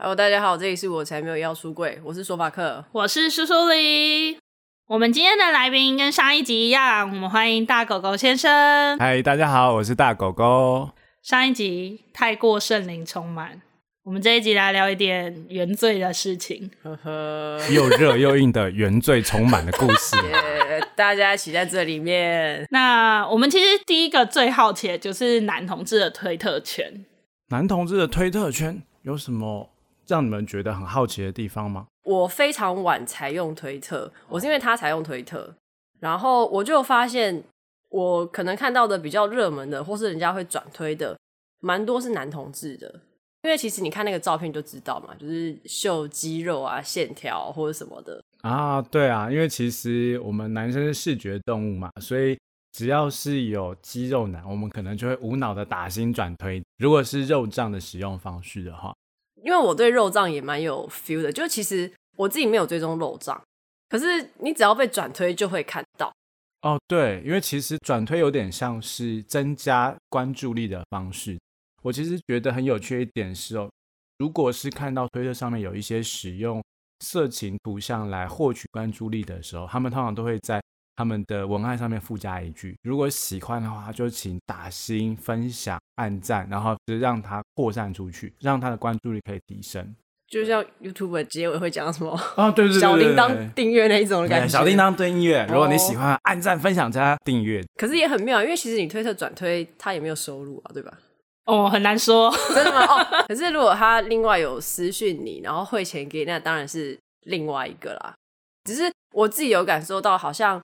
Hello，大家好，这里是我才没有要出柜，我是说法克，我是苏苏里。我们今天的来宾跟上一集一样，我们欢迎大狗狗先生。嗨，大家好，我是大狗狗。上一集太过圣灵充满，我们这一集来聊一点原罪的事情。呵呵，又热又硬的原罪充满的故事。Yeah, 大家一起在这里面。那我们其实第一个最好奇的就是男同志的推特圈。男同志的推特圈有什么？让你们觉得很好奇的地方吗？我非常晚才用推特，我是因为他才用推特，然后我就发现我可能看到的比较热门的，或是人家会转推的，蛮多是男同志的。因为其实你看那个照片就知道嘛，就是秀肌肉啊、线条或者什么的啊。对啊，因为其实我们男生是视觉动物嘛，所以只要是有肌肉男，我们可能就会无脑的打心转推。如果是肉酱的使用方式的话。因为我对肉账也蛮有 feel 的，就其实我自己没有追踪肉账，可是你只要被转推就会看到。哦，对，因为其实转推有点像是增加关注力的方式。我其实觉得很有趣一点是哦，如果是看到推特上面有一些使用色情图像来获取关注力的时候，他们通常都会在。他们的文案上面附加一句：“如果喜欢的话，就请打心、分享、按赞，然后就让它扩散出去，让它的关注率可以提升。”就像 YouTube 结尾会讲什么啊？对对对，小铃铛订阅那一种的感觉。小铃铛订阅，如果你喜欢，按赞、分享加订阅。可是也很妙，因为其实你推特转推，他也没有收入啊，对吧？哦，很难说，真的吗？哦，可是如果他另外有私讯你，然后汇钱给你，那当然是另外一个啦。只是我自己有感受到，好像。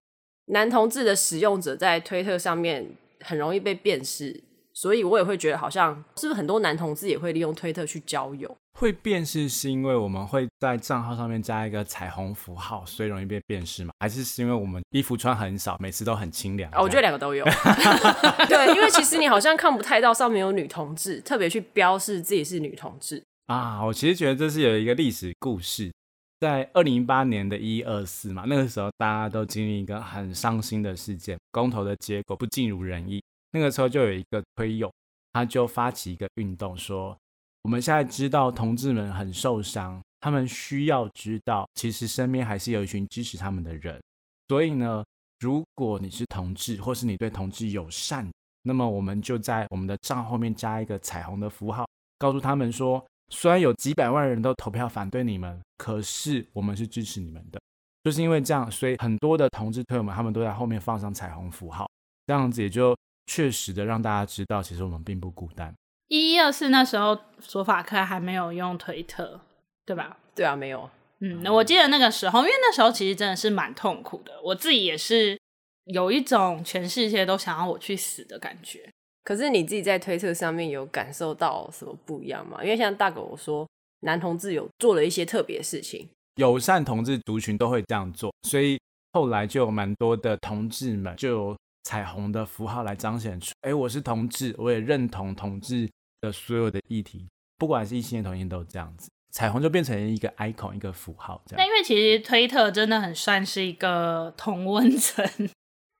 男同志的使用者在推特上面很容易被辨识，所以我也会觉得好像是不是很多男同志也会利用推特去交友？会辨识是因为我们会在账号上面加一个彩虹符号，所以容易被辨识吗？还是是因为我们衣服穿很少，每次都很清凉？哦，我觉得两个都有。对，因为其实你好像看不太到上面有女同志，特别去标示自己是女同志啊。我其实觉得这是有一个历史故事。在二零一八年的一二四嘛，那个时候大家都经历一个很伤心的事件，公投的结果不尽如人意。那个时候就有一个推友，他就发起一个运动，说我们现在知道同志们很受伤，他们需要知道，其实身边还是有一群支持他们的人。所以呢，如果你是同志，或是你对同志友善，那么我们就在我们的账后面加一个彩虹的符号，告诉他们说。虽然有几百万人都投票反对你们，可是我们是支持你们的。就是因为这样，所以很多的同志朋友们他们都在后面放上彩虹符号，这样子也就确实的让大家知道，其实我们并不孤单。一一二四那时候，索法克还没有用推特，对吧？对啊，没有。嗯，那我记得那个时候，因为那时候其实真的是蛮痛苦的，我自己也是有一种全世界都想要我去死的感觉。可是你自己在推特上面有感受到什么不一样吗？因为像大狗说，男同志有做了一些特别事情，友善同志族群都会这样做，所以后来就有蛮多的同志们就有彩虹的符号来彰显出，哎，我是同志，我也认同同志的所有的议题，不管是异性恋同性都这样子，彩虹就变成一个 icon 一个符号这样。那因为其实推特真的很算是一个同温层。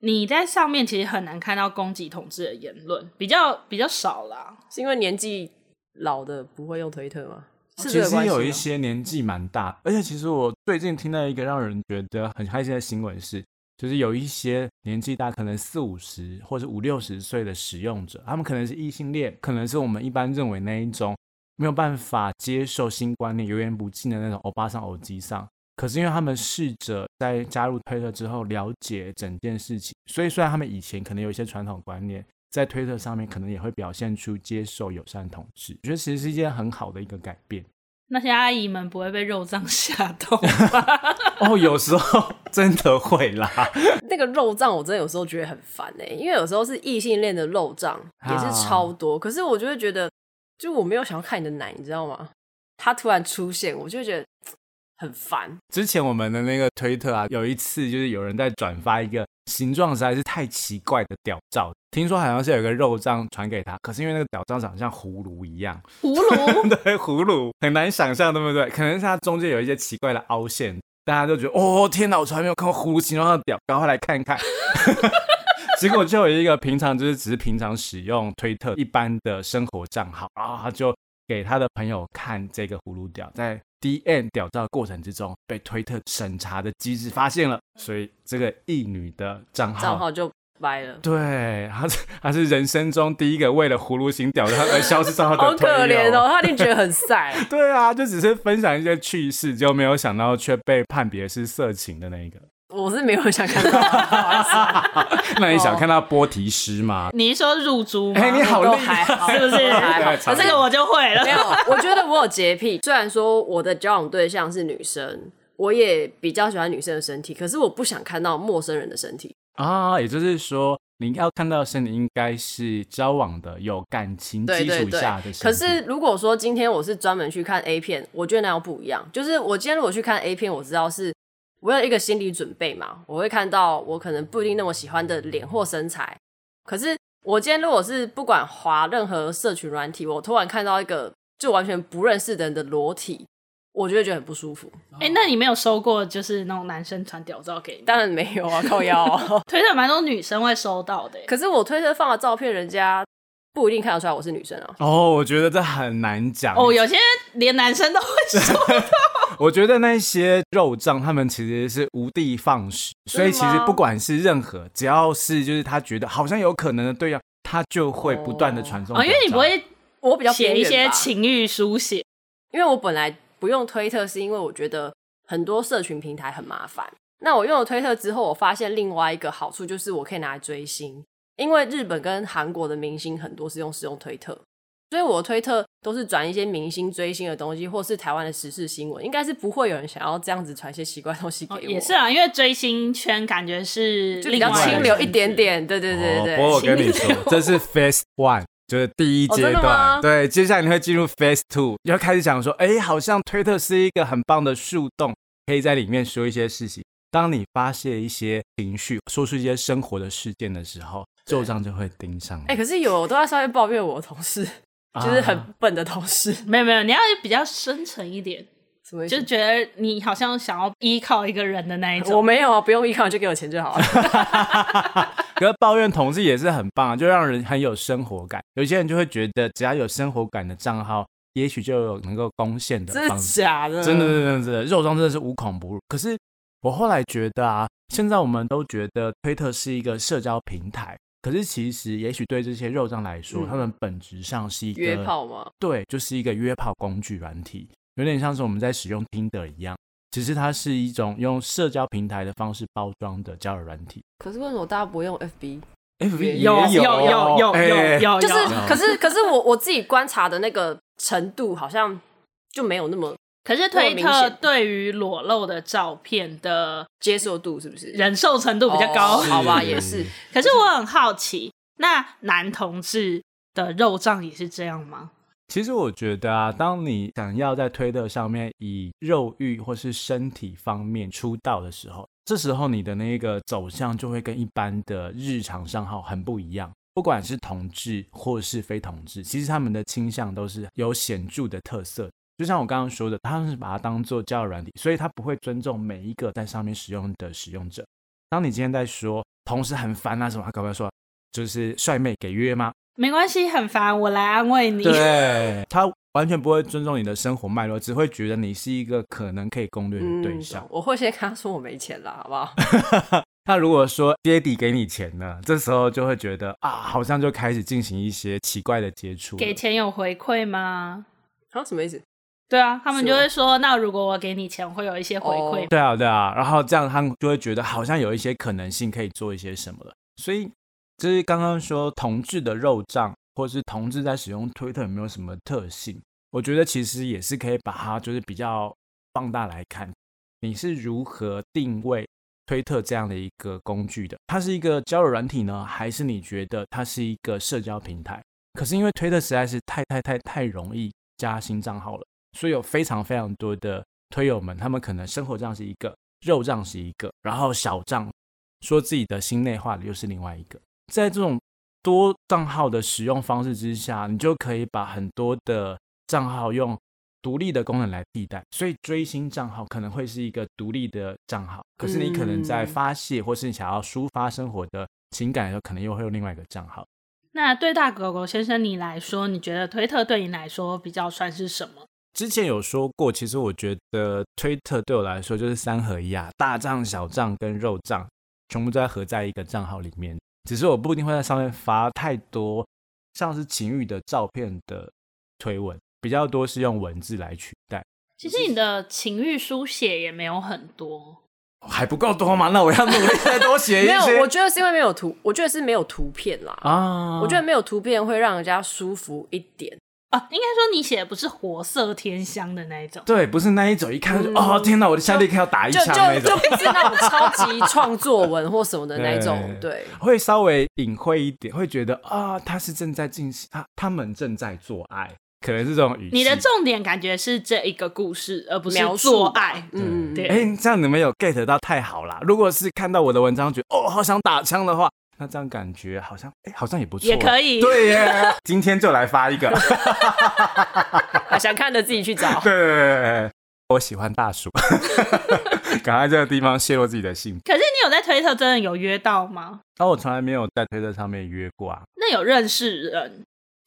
你在上面其实很难看到攻击同志的言论，比较比较少啦。是因为年纪老的不会用推特吗？是其实有一些年纪蛮大，而且其实我最近听到一个让人觉得很开心的新闻是，就是有一些年纪大，可能四五十或者五六十岁的使用者，他们可能是异性恋，可能是我们一般认为那一种没有办法接受新观念、油盐不进的那种欧巴桑、欧吉桑。可是因为他们试着在加入推特之后了解整件事情，所以虽然他们以前可能有一些传统观念，在推特上面可能也会表现出接受友善同志，我觉得其实是一件很好的一个改变。那些阿姨们不会被肉账吓到吗？哦，有时候真的会啦。那个肉账我真的有时候觉得很烦哎、欸，因为有时候是异性恋的肉账也是超多，啊、可是我就会觉得，就我没有想要看你的奶，你知道吗？他突然出现，我就会觉得。很烦。之前我们的那个推特啊，有一次就是有人在转发一个形状实在是太奇怪的屌照，听说好像是有一个肉酱传给他，可是因为那个屌照长得像葫芦一样，葫芦 对葫芦很难想象，对不对？可能是它中间有一些奇怪的凹陷，大家就觉得哦天哪，我从来没有看过葫芦形状的屌，赶快来看一看。结果就有一个平常就是只是平常使用推特一般的生活账号，然后他就给他的朋友看这个葫芦屌，在 DM 屌照过程之中被推特审查的机制发现了，所以这个异女的账号账号就掰了。对，他是他是人生中第一个为了葫芦型屌照而消失账号的好可怜哦，他一定觉得很晒。对啊，就只是分享一些趣事，就没有想到却被判别是色情的那一个。我是没有想看到。那你想看到波提师吗？你是说入珠吗？哎、欸，你好厉害，是不是？还好，这个我就会了。没有，我觉得我有洁癖。虽然说我的交往对象是女生，我也比较喜欢女生的身体，可是我不想看到陌生人的身体啊。也就是说，你要看到的身体应该是交往的、有感情基础下的身体。可是如果说今天我是专门去看 A 片，我觉得那样不一样。就是我今天如果去看 A 片，我知道是。我有一个心理准备嘛，我会看到我可能不一定那么喜欢的脸或身材。可是我今天如果是不管滑任何社群软体，我突然看到一个就完全不认识的人的裸体，我就会觉得很不舒服。哎、欸，那你没有收过就是那种男生传屌照给你？当然没有啊，靠腰、喔。推特蛮多女生会收到的，可是我推特放的照片，人家不一定看得出来我是女生啊。哦，我觉得这很难讲。哦，有些连男生都会说到。我觉得那些肉障，他们其实是无的放矢，所以其实不管是任何，只要是就是他觉得好像有可能的对象，他就会不断的传送。哦，因为你不会，我比较写一些情欲书写，因为我本来不用推特，是因为我觉得很多社群平台很麻烦。那我用了推特之后，我发现另外一个好处就是我可以拿来追星，因为日本跟韩国的明星很多是用使用推特。所以我推特都是转一些明星追星的东西，或是台湾的时事新闻，应该是不会有人想要这样子传一些奇怪东西给我。哦、也是啊，因为追星圈感觉是就比较清流一点点，对对对对。不过我跟你说，这是 Phase One，就是第一阶段。哦、对，接下来你会进入 Phase Two，要开始讲说，哎，好像推特是一个很棒的树洞，可以在里面说一些事情。当你发泄一些情绪，说出一些生活的事件的时候，肉帐就会盯上。哎，可是有我都在上面抱怨我的同事。就是很笨的同事，没有没有，你要比较深沉一点，什么意思？就觉得你好像想要依靠一个人的那一种。我没有啊，不用依靠，就给我钱就好了。可是抱怨同事也是很棒，就让人很有生活感。有些人就会觉得，只要有生活感的账号，也许就有能够贡献的方式。真的假的？真的真的真的，肉装真的是无孔不入。可是我后来觉得啊，现在我们都觉得推特是一个社交平台。可是其实，也许对这些肉障来说，他们本质上是一个约炮吗？对，就是一个约炮工具软体，有点像是我们在使用 Tinder 一样。只是它是一种用社交平台的方式包装的交友软体。可是为什么大家不用 FB？FB 有有有有有，就是可是可是我我自己观察的那个程度好像就没有那么。可是推特对于裸露的照片的接受度是不是忍受程度比较高？好吧，也是。可是我很好奇，那男同志的肉帐也是这样吗？其实我觉得啊，当你想要在推特上面以肉欲或是身体方面出道的时候，这时候你的那个走向就会跟一般的日常账号很不一样。不管是同志或是非同志，其实他们的倾向都是有显著的特色。就像我刚刚说的，他们是把它当做交友软体，所以他不会尊重每一个在上面使用的使用者。当你今天在说同事很烦啊什么，他可不可以说就是帅妹给约吗？没关系，很烦，我来安慰你。对，他完全不会尊重你的生活脉络，只会觉得你是一个可能可以攻略的对象。嗯、我会先跟他说我没钱了，好不好？他如果说爹地给你钱呢，这时候就会觉得啊，好像就开始进行一些奇怪的接触。给钱有回馈吗？啊，什么意思？对啊，他们就会说，那如果我给你钱，会有一些回馈。Oh. 对啊，对啊，然后这样他们就会觉得好像有一些可能性可以做一些什么了。所以，就是刚刚说同志的肉账，或是同志在使用推特有没有什么特性？我觉得其实也是可以把它就是比较放大来看。你是如何定位推特这样的一个工具的？它是一个交友软体呢，还是你觉得它是一个社交平台？可是因为推特实在是太太太太容易加新账号了。所以有非常非常多的推友们，他们可能生活账是一个，肉账是一个，然后小账说自己的心内话的又是另外一个。在这种多账号的使用方式之下，你就可以把很多的账号用独立的功能来替代。所以追星账号可能会是一个独立的账号，可是你可能在发泄或是你想要抒发生活的情感的时候，可能又会有另外一个账号。那对大狗狗先生你来说，你觉得推特对你来说比较算是什么？之前有说过，其实我觉得推特对我来说就是三合一啊，大账、小账跟肉账，全部都在合在一个账号里面。只是我不一定会在上面发太多像是情欲的照片的推文，比较多是用文字来取代。其实你的情欲书写也没有很多。还不够多吗？那我要努力再多写一些。没有，我觉得是因为没有图，我觉得是没有图片啦。啊，我觉得没有图片会让人家舒服一点啊。应该说你写的不是活色天香的那一种，对，不是那一种，一看就、嗯、哦天哪，我的下立刻要打一枪那种，就不是那种 超级创作文或什么的那一种，对，对会稍微隐晦一点，会觉得啊，他是正在进行，他他们正在做爱。可能是这种语气。你的重点感觉是这一个故事，而不是做爱。嗯，对。哎、欸，这样你们有 get 到太好了。如果是看到我的文章觉得哦，好想打枪的话，那这样感觉好像哎、欸，好像也不错。也可以。对耶，今天就来发一个。想看的自己去找。对，我喜欢大叔。赶快这个地方泄露自己的性。可是你有在推特真的有约到吗？哦，我从来没有在推特上面约过啊。那有认识人？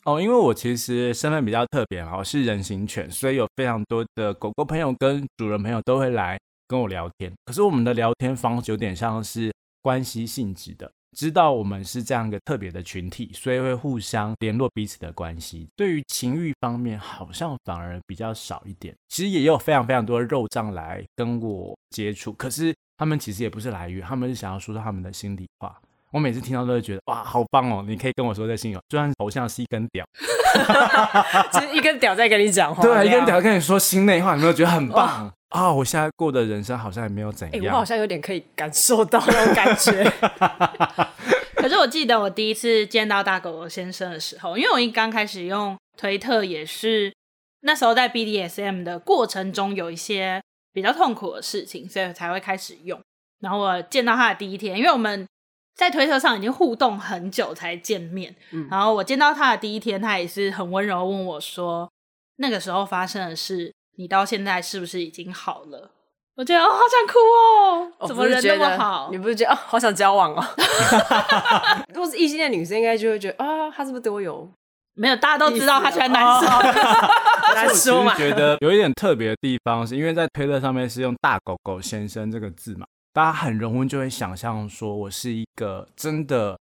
哦，因为我其实身份比较特别嘛，我是人形犬，所以有非常多的狗狗朋友跟主人朋友都会来跟我聊天。可是我们的聊天方式有点像是关系性质的，知道我们是这样一个特别的群体，所以会互相联络彼此的关系。对于情欲方面，好像反而比较少一点。其实也有非常非常多的肉障来跟我接触，可是他们其实也不是来约，他们是想要说说他们的心里话。我每次听到都会觉得哇，好棒哦！你可以跟我说这心有，就算头像是一根屌，其实一根屌在跟你讲话，对，一根屌跟你说心内话，有没有觉得很棒啊、哦？我现在过的人生好像也没有怎样，欸、我好像有点可以感受到那种感觉。可是我记得我第一次见到大狗狗先生的时候，因为我一刚开始用推特也是那时候在 BDSM 的过程中有一些比较痛苦的事情，所以才会开始用。然后我见到他的第一天，因为我们。在推特上已经互动很久才见面，嗯，然后我见到他的第一天，他也是很温柔问我说：“那个时候发生的事，你到现在是不是已经好了？”我觉得哦，好想哭哦，哦怎么人那么好？你不是觉得哦，好想交往哦？如果是异性恋女生，应该就会觉得啊，他是不是对我有？没有，大家都知道他喜欢男生。难说嘛。我觉得有一点特别的地方，是因为在推特上面是用“大狗狗先生”这个字嘛。大家很容易就会想象说，我是一个真的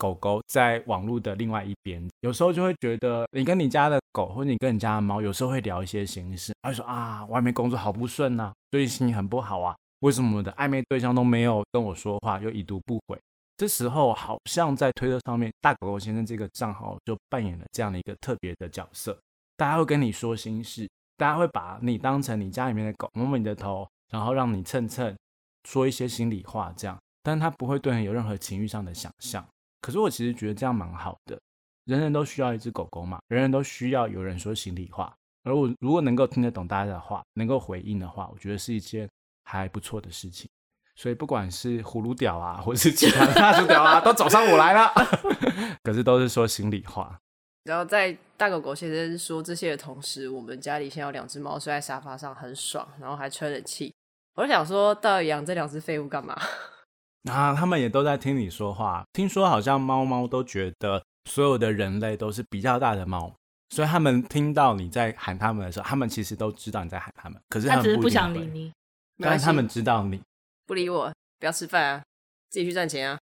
狗狗，在网络的另外一边，有时候就会觉得，你跟你家的狗或者你跟你家的猫，有时候会聊一些心事，他说啊，外面工作好不顺呐，最近心情很不好啊，为什么我的暧昧对象都没有跟我说话，又已读不回？这时候好像在推特上面，大狗狗先生这个账号就扮演了这样的一个特别的角色，大家会跟你说心事，大家会把你当成你家里面的狗，摸摸你的头，然后让你蹭蹭。说一些心里话，这样，但他不会对你有任何情欲上的想象。可是我其实觉得这样蛮好的，人人都需要一只狗狗嘛，人人都需要有人说心里话。而我如果能够听得懂大家的话，能够回应的话，我觉得是一件还不错的事情。所以不管是葫芦屌啊，或是其他的大叔屌啊，都找上我来了。可是都是说心里话。然后在大狗狗先生说这些的同时，我们家里现在有两只猫睡在沙发上，很爽，然后还吹冷气。我就想说，到底养这两只废物干嘛？啊，他们也都在听你说话。听说好像猫猫都觉得所有的人类都是比较大的猫，所以他们听到你在喊他们的时候，他们其实都知道你在喊他们。可是他们不，他只是不想理你，但是他们知道你不理我，不要吃饭啊，自己去赚钱啊。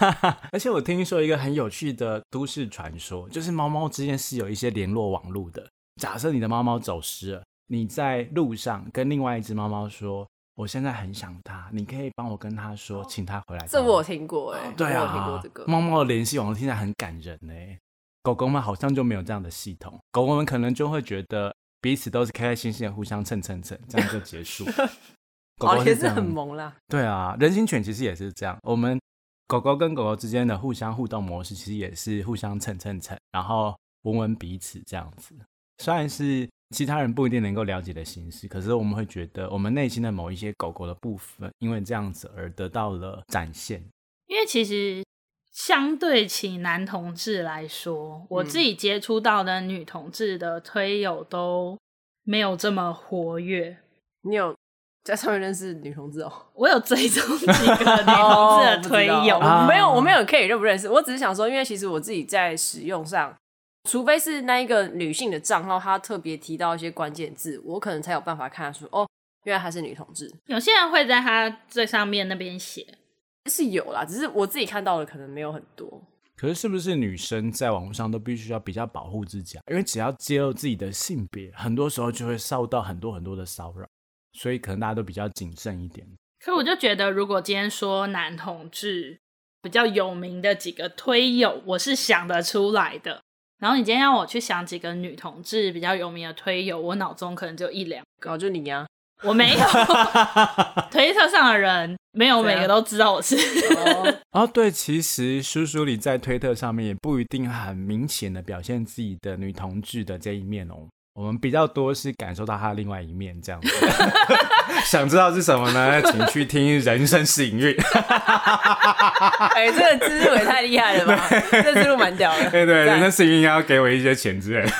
而且我听说一个很有趣的都市传说，就是猫猫之间是有一些联络网络的。假设你的猫猫走失了，你在路上跟另外一只猫猫说。我现在很想他，你可以帮我跟他说，请他回来。这我有听过哎、欸，对啊，我有听过这个。猫猫的联系网络听起来很感人呢、欸。狗狗们好像就没有这样的系统，狗狗们可能就会觉得彼此都是开开心心的互相蹭蹭蹭，这样就结束。狗狗也是很萌啦。对啊，人形犬其实也是这样。我们狗狗跟狗狗之间的互相互动模式，其实也是互相蹭蹭蹭，然后闻闻彼此这样子。虽然是。其他人不一定能够了解的形式，可是我们会觉得我们内心的某一些狗狗的部分，因为这样子而得到了展现。因为其实相对起男同志来说，我自己接触到的女同志的推友都没有这么活跃。你有在上面认识女同志哦。我有追踪几个 女同志的推友，哦、没有，我没有 care 认不认识，我只是想说，因为其实我自己在使用上，除非是那一个女性的账号，她特别提到一些关键字，我可能才有办法看出哦，原来她是女同志。有些人会在她最上面那边写，是有啦，只是我自己看到的可能没有很多。可是，是不是女生在网络上都必须要比较保护自己啊？因为只要揭露自己的性别，很多时候就会受到很多很多的骚扰，所以可能大家都比较谨慎一点。可我就觉得，如果今天说男同志比较有名的几个推友，我是想得出来的。然后你今天让我去想几个女同志比较有名的推友，我脑中可能就一两个，就你呀、啊。我没有，推特上的人没有每个都知道我是。哦，对，其实叔叔里在推特上面也不一定很明显的表现自己的女同志的这一面哦。我们比较多是感受到他的另外一面这样子。想知道是什么呢？请去听《人生是营运》。哎、欸，这个思路也太厉害了吧！这个思路蛮屌的。对对，《人生是营运》要给我一些钱之类的。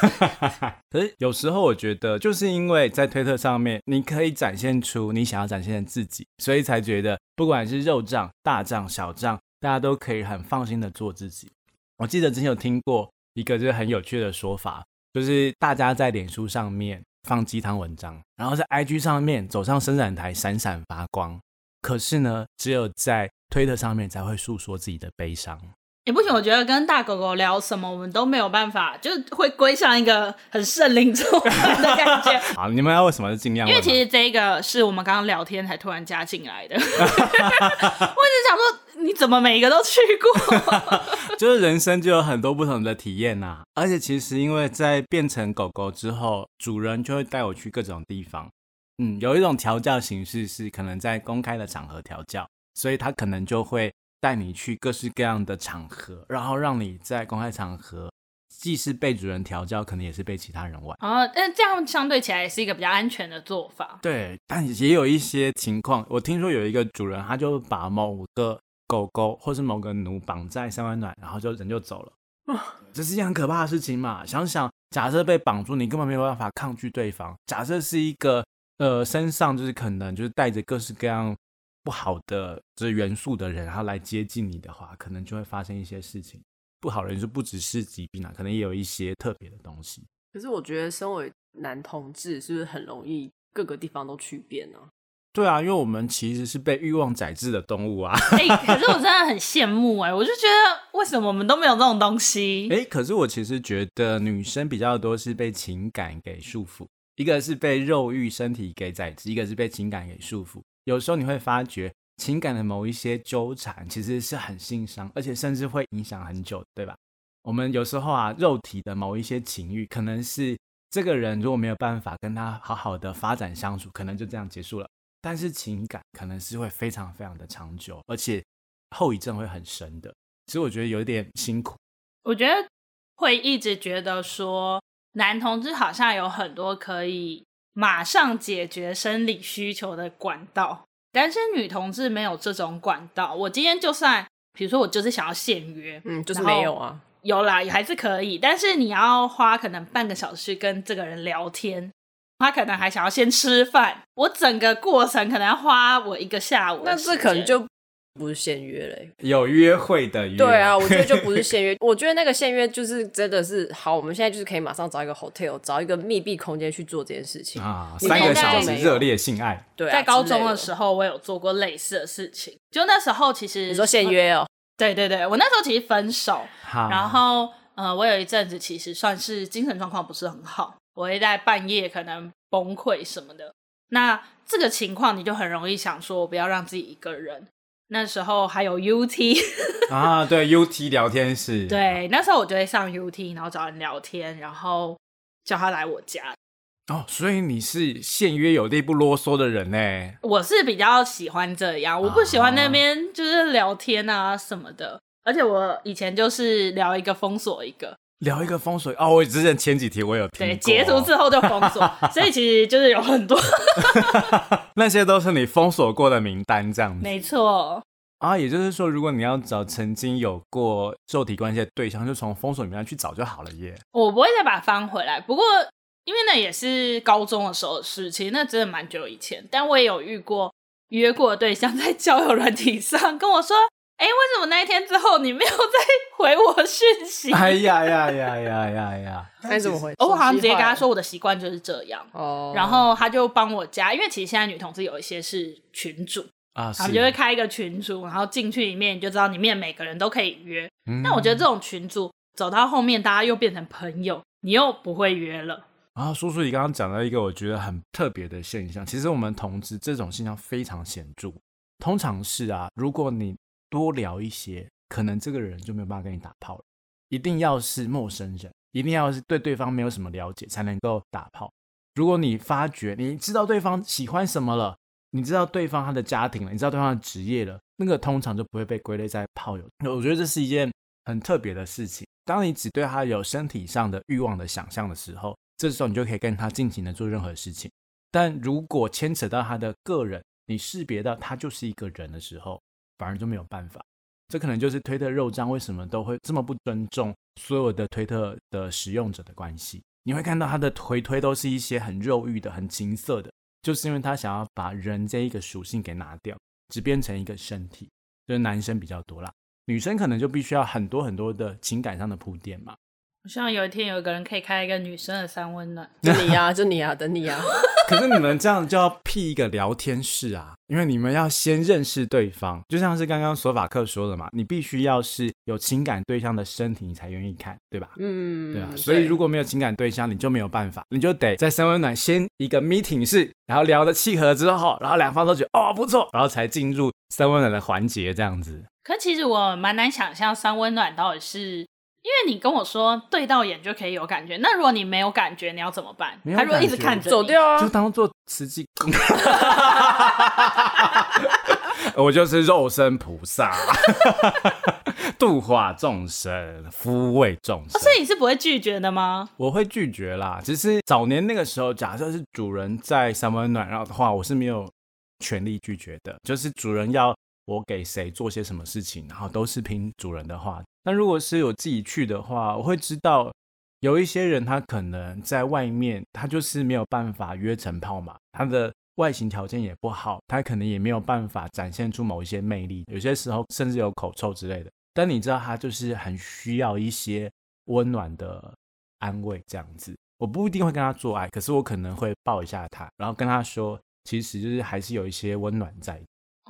可是有时候我觉得，就是因为在推特上面，你可以展现出你想要展现的自己，所以才觉得不管是肉账、大账、小账，大家都可以很放心的做自己。我记得之前有听过一个就是很有趣的说法。就是大家在脸书上面放鸡汤文章，然后在 IG 上面走上伸展台闪闪发光，可是呢，只有在推特上面才会诉说自己的悲伤。也、欸、不行，我觉得跟大狗狗聊什么，我们都没有办法，就会归上一个很圣灵充满的感觉。好，你们要为什么是尽量？因为其实这个是我们刚刚聊天才突然加进来的。我一直想说。你怎么每一个都去过？就是人生就有很多不同的体验呐、啊，而且其实因为在变成狗狗之后，主人就会带我去各种地方。嗯，有一种调教形式是可能在公开的场合调教，所以他可能就会带你去各式各样的场合，然后让你在公开场合既是被主人调教，可能也是被其他人玩。哦，但这样相对起来也是一个比较安全的做法。对，但也有一些情况，我听说有一个主人，他就把某个狗狗或是某个奴绑在三温暖，然后就人就走了。这是一件很可怕的事情嘛？想想，假设被绑住，你根本没有办法抗拒对方。假设是一个呃身上就是可能就是带着各式各样不好的这元素的人，然后来接近你的话，可能就会发生一些事情。不好的人就不只是疾病啊，可能也有一些特别的东西。可是我觉得，身为男同志，是不是很容易各个地方都去遍呢？对啊，因为我们其实是被欲望宰制的动物啊。哎、欸，可是我真的很羡慕哎、欸，我就觉得为什么我们都没有这种东西？哎、欸，可是我其实觉得女生比较多是被情感给束缚，一个是被肉欲身体给宰制，一个是被情感给束缚。有时候你会发觉情感的某一些纠缠其实是很心伤，而且甚至会影响很久，对吧？我们有时候啊，肉体的某一些情欲，可能是这个人如果没有办法跟他好好的发展相处，可能就这样结束了。但是情感可能是会非常非常的长久，而且后遗症会很深的，其实我觉得有点辛苦。我觉得会一直觉得说，男同志好像有很多可以马上解决生理需求的管道，但是女同志没有这种管道。我今天就算，比如说我就是想要现约，嗯，就是没有啊，有啦，也还是可以，但是你要花可能半个小时跟这个人聊天。他可能还想要先吃饭，我整个过程可能要花我一个下午。那这可能就不是现约嘞，有约会的约。对啊，我觉得就不是 现约。我觉得那个现约就是真的是好，我们现在就是可以马上找一个 hotel，找一个密闭空间去做这件事情啊，三个小时热烈性爱。对啊，在高中的时候我有做过类似的事情，就那时候其实你说限约哦，对对对，我那时候其实分手，然后呃，我有一阵子其实算是精神状况不是很好。我会在半夜可能崩溃什么的，那这个情况你就很容易想说，我不要让自己一个人。那时候还有 UT 啊，对 UT 聊天室，对，那时候我就会上 UT，然后找人聊天，然后叫他来我家。哦，所以你是现约有力不啰嗦的人呢？我是比较喜欢这样，我不喜欢那边就是聊天啊什么的，啊、而且我以前就是聊一个封锁一个。聊一个封锁哦，我之前前几题我有听过，对，截图之后就封锁，所以其实就是有很多，那些都是你封锁过的名单，这样子，没错。啊，也就是说，如果你要找曾经有过肉体关系的对象，就从封锁名单去找就好了耶。我不会再把它翻回来，不过因为那也是高中的时候的事情，那真的蛮久以前。但我也有遇过约过的对象在交友软体上跟我说：“哎，为什么那一天之后你没有再回我讯息？”哎呀呀呀呀呀呀！那怎么回？我好像直接跟他说我的习惯就是这样。哦，然后他就帮我加，因为其实现在女同志有一些是群主啊，他们就会开一个群组，然后进去里面你就知道里面每个人都可以约。嗯，但我觉得这种群组走到后面，大家又变成朋友，你又不会约了。然后，叔叔，你刚刚讲到一个我觉得很特别的现象。其实我们同志这种现象非常显著。通常是啊，如果你多聊一些，可能这个人就没有办法跟你打炮了。一定要是陌生人，一定要是对对方没有什么了解才能够打炮。如果你发觉你知道对方喜欢什么了，你知道对方他的家庭了，你知道对方的职业了，那个通常就不会被归类在炮友。我觉得这是一件很特别的事情。当你只对他有身体上的欲望的想象的时候。这时候你就可以跟他尽情的做任何事情，但如果牵扯到他的个人，你识别到他就是一个人的时候，反而就没有办法。这可能就是推特肉帐为什么都会这么不尊重所有的推特的使用者的关系。你会看到他的回推都是一些很肉欲的、很情色的，就是因为他想要把人这一个属性给拿掉，只变成一个身体。就是男生比较多啦，女生可能就必须要很多很多的情感上的铺垫嘛。我希望有一天有一个人可以开一个女生的三温暖，就你呀、啊，就你呀、啊，等你呀、啊。可是你们这样就要辟一个聊天室啊，因为你们要先认识对方，就像是刚刚索法克说的嘛，你必须要是有情感对象的身体，你才愿意看，对吧？嗯，对啊。所以如果没有情感对象，你就没有办法，你就得在三温暖先一个 meeting 室，然后聊的契合之后，然后两方都觉得哦不错，然后才进入三温暖的环节这样子。可其实我蛮难想象三温暖到底是。因为你跟我说对到眼就可以有感觉，那如果你没有感觉，你要怎么办？他如果一直看着走掉啊，就当做慈济。我就是肉身菩萨，度化众生，抚慰众生。所以你是不会拒绝的吗？我会拒绝啦。只是早年那个时候，假设是主人在三温暖，绕的话，我是没有权利拒绝的。就是主人要我给谁做些什么事情，然后都是听主人的话。那如果是我自己去的话，我会知道有一些人他可能在外面，他就是没有办法约成炮嘛，他的外形条件也不好，他可能也没有办法展现出某一些魅力，有些时候甚至有口臭之类的。但你知道他就是很需要一些温暖的安慰这样子，我不一定会跟他做爱，可是我可能会抱一下他，然后跟他说，其实就是还是有一些温暖在。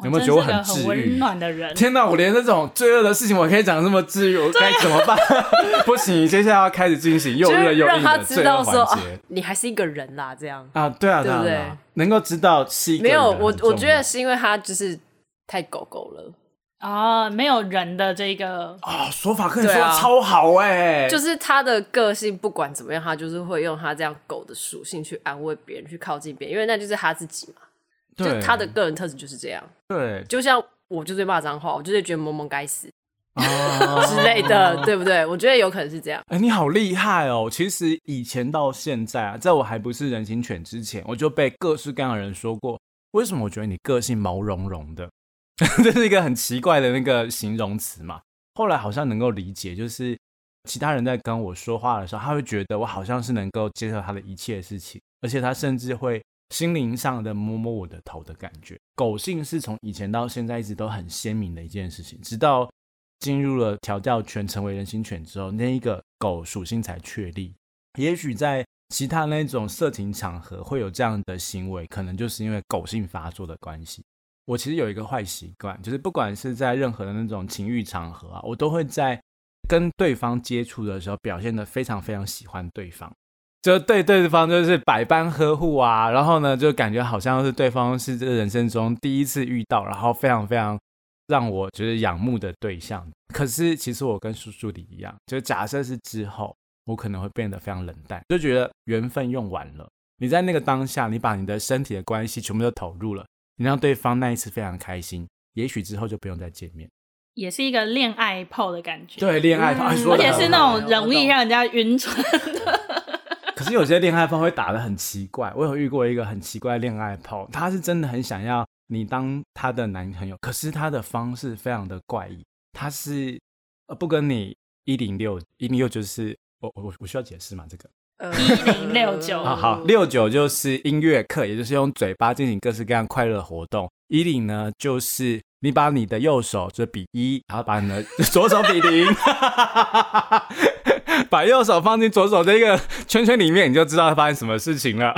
有没有觉得我很治愈？温暖的人。天哪，我连这种罪恶的事情，我可以讲这么治愈，我该怎么办？不行，接下来要开始进行又热又硬的罪恶环节。你还是一个人啦，这样啊，对啊，对不对？能够知道是一个。没有，我我觉得是因为他就是太狗狗了啊，没有人的这个啊说法，可以说超好哎，就是他的个性不管怎么样，他就是会用他这样狗的属性去安慰别人，去靠近别人，因为那就是他自己嘛。就他的个人特质就是这样，对，就像我就是骂脏话，我就是觉得萌萌该死啊之类的，对不对？我觉得有可能是这样。哎、欸，你好厉害哦！其实以前到现在啊，在我还不是人形犬之前，我就被各式各样的人说过，为什么我觉得你个性毛茸茸的？这是一个很奇怪的那个形容词嘛。后来好像能够理解，就是其他人在跟我说话的时候，他会觉得我好像是能够接受他的一切事情，而且他甚至会。心灵上的摸摸我的头的感觉，狗性是从以前到现在一直都很鲜明的一件事情，直到进入了调教犬，成为人形犬之后，那一个狗属性才确立。也许在其他那种色情场合会有这样的行为，可能就是因为狗性发作的关系。我其实有一个坏习惯，就是不管是在任何的那种情欲场合啊，我都会在跟对方接触的时候表现得非常非常喜欢对方。就对对方就是百般呵护啊，然后呢，就感觉好像是对方是这个人生中第一次遇到，然后非常非常让我觉得仰慕的对象。可是其实我跟叔叔里一样，就假设是之后，我可能会变得非常冷淡，就觉得缘分用完了。你在那个当下，你把你的身体的关系全部都投入了，你让对方那一次非常开心，也许之后就不用再见面，也是一个恋爱炮的感觉。对，恋爱炮，嗯、而且是那种容易让人家晕船的。可是有些恋爱炮会打得很奇怪，我有遇过一个很奇怪恋爱炮，他是真的很想要你当他的男朋友，可是他的方式非常的怪异，他是呃不跟你一零六一零六就是我我我需要解释吗？这个一零六九。好好，六九就是音乐课，也就是用嘴巴进行各式各样快乐活动。一零呢，就是你把你的右手就比一，然后把你的 左手比零，把右手放进左手这个圈圈里面，你就知道发生什么事情了。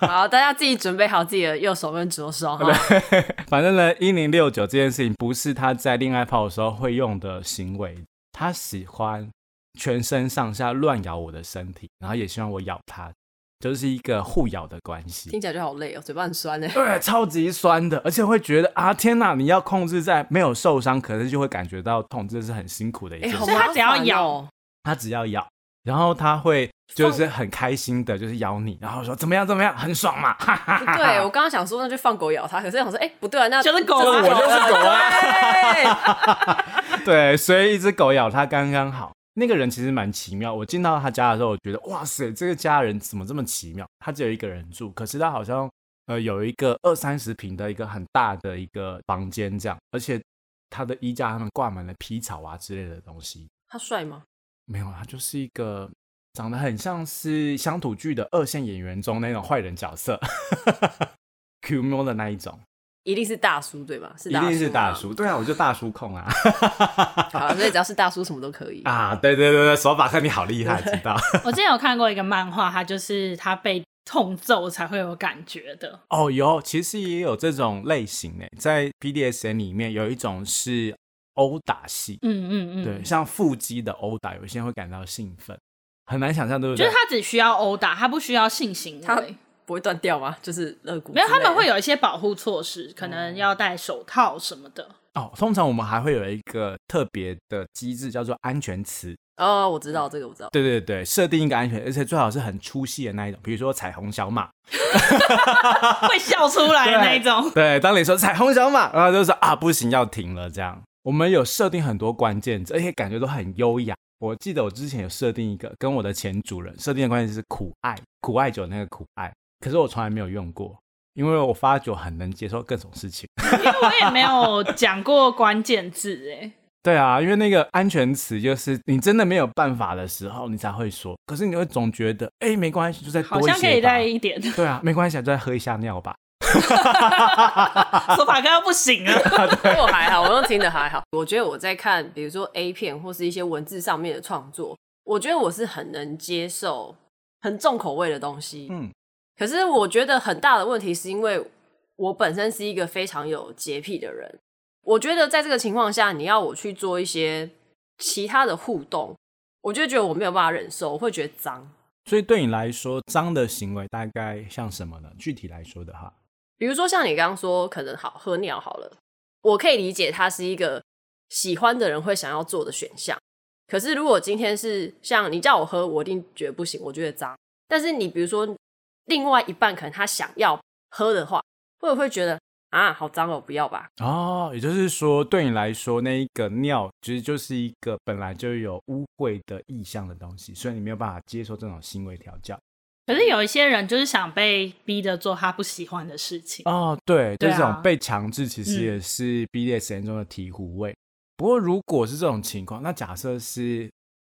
好，大家自己准备好自己的右手跟左手哈。反正呢，一零六九这件事情不是他在恋爱泡的时候会用的行为，他喜欢。全身上下乱咬我的身体，然后也希望我咬它，就是一个互咬的关系。听起来就好累哦，嘴巴很酸呢。对，超级酸的，而且会觉得啊，天哪！你要控制在没有受伤，可是就会感觉到痛，这是很辛苦的一件事。所以他只要咬，他只要咬，然后他会就是很开心的，就是咬你，然后说怎么样怎么样，很爽嘛。对，我刚刚想说那就放狗咬他，可是想说哎不对啊，那就是狗啊，我就是狗啊。对，所以一只狗咬他刚刚好。那个人其实蛮奇妙。我进到他家的时候，我觉得哇塞，这个家人怎么这么奇妙？他只有一个人住，可是他好像呃有一个二三十平的一个很大的一个房间这样，而且他的衣架上面挂满了皮草啊之类的东西。他帅吗？没有，他就是一个长得很像是乡土剧的二线演员中那种坏人角色，Q 喵的那一种。一定是大叔对吧？是一定是大叔，对啊，我就大叔控啊。好，所以只要是大叔，什么都可以 啊。对对对对，手法看你好厉害，知道。我之前有看过一个漫画，他就是他被痛揍才会有感觉的。哦，有，其实也有这种类型诶，在 BDSM 里面有一种是殴打戏，嗯嗯嗯，对，像腹肌的殴打，有些人会感到兴奋，很难想象，对不对？就是他只需要殴打，他不需要性行为。不会断掉吗？就是肋骨？没有，他们会有一些保护措施，可能要戴手套什么的。哦，通常我们还会有一个特别的机制，叫做安全词。哦，我知道这个，我知道。对对对，设定一个安全，而且最好是很粗细的那一种，比如说彩虹小马，会笑出来的那一种。对，对，当你说彩虹小马，然后就说啊，不行，要停了这样。我们有设定很多关键字，而且感觉都很优雅。我记得我之前有设定一个，跟我的前主人设定的关键字是苦爱，苦爱酒那个苦爱。可是我从来没有用过，因为我发觉很能接受各种事情。因为我也没有讲过关键字哎。对啊，因为那个安全词就是你真的没有办法的时候，你才会说。可是你会总觉得，哎，没关系，就再多一些吧。好像可以带一点。对啊，没关系，就再喝一下尿吧。说法刚刚不行了。我还好，我都听得还好。我觉得我在看，比如说 A 片或是一些文字上面的创作，我觉得我是很能接受很重口味的东西。嗯。可是我觉得很大的问题是因为我本身是一个非常有洁癖的人，我觉得在这个情况下，你要我去做一些其他的互动，我就觉得我没有办法忍受，我会觉得脏。所以对你来说，脏的行为大概像什么呢？具体来说的话，比如说像你刚刚说，可能好喝尿好了，我可以理解它是一个喜欢的人会想要做的选项。可是如果今天是像你叫我喝，我一定觉得不行，我觉得脏。但是你比如说。另外一半可能他想要喝的话，会不会觉得啊，好脏哦，不要吧？哦，也就是说，对你来说，那一个尿其实就是一个本来就有污秽的意象的东西，所以你没有办法接受这种行为调教。可是有一些人就是想被逼着做他不喜欢的事情。哦，对，就是这种被强制，其实也是 BDSM 中的醍醐味。嗯。不过如果是这种情况，那假设是。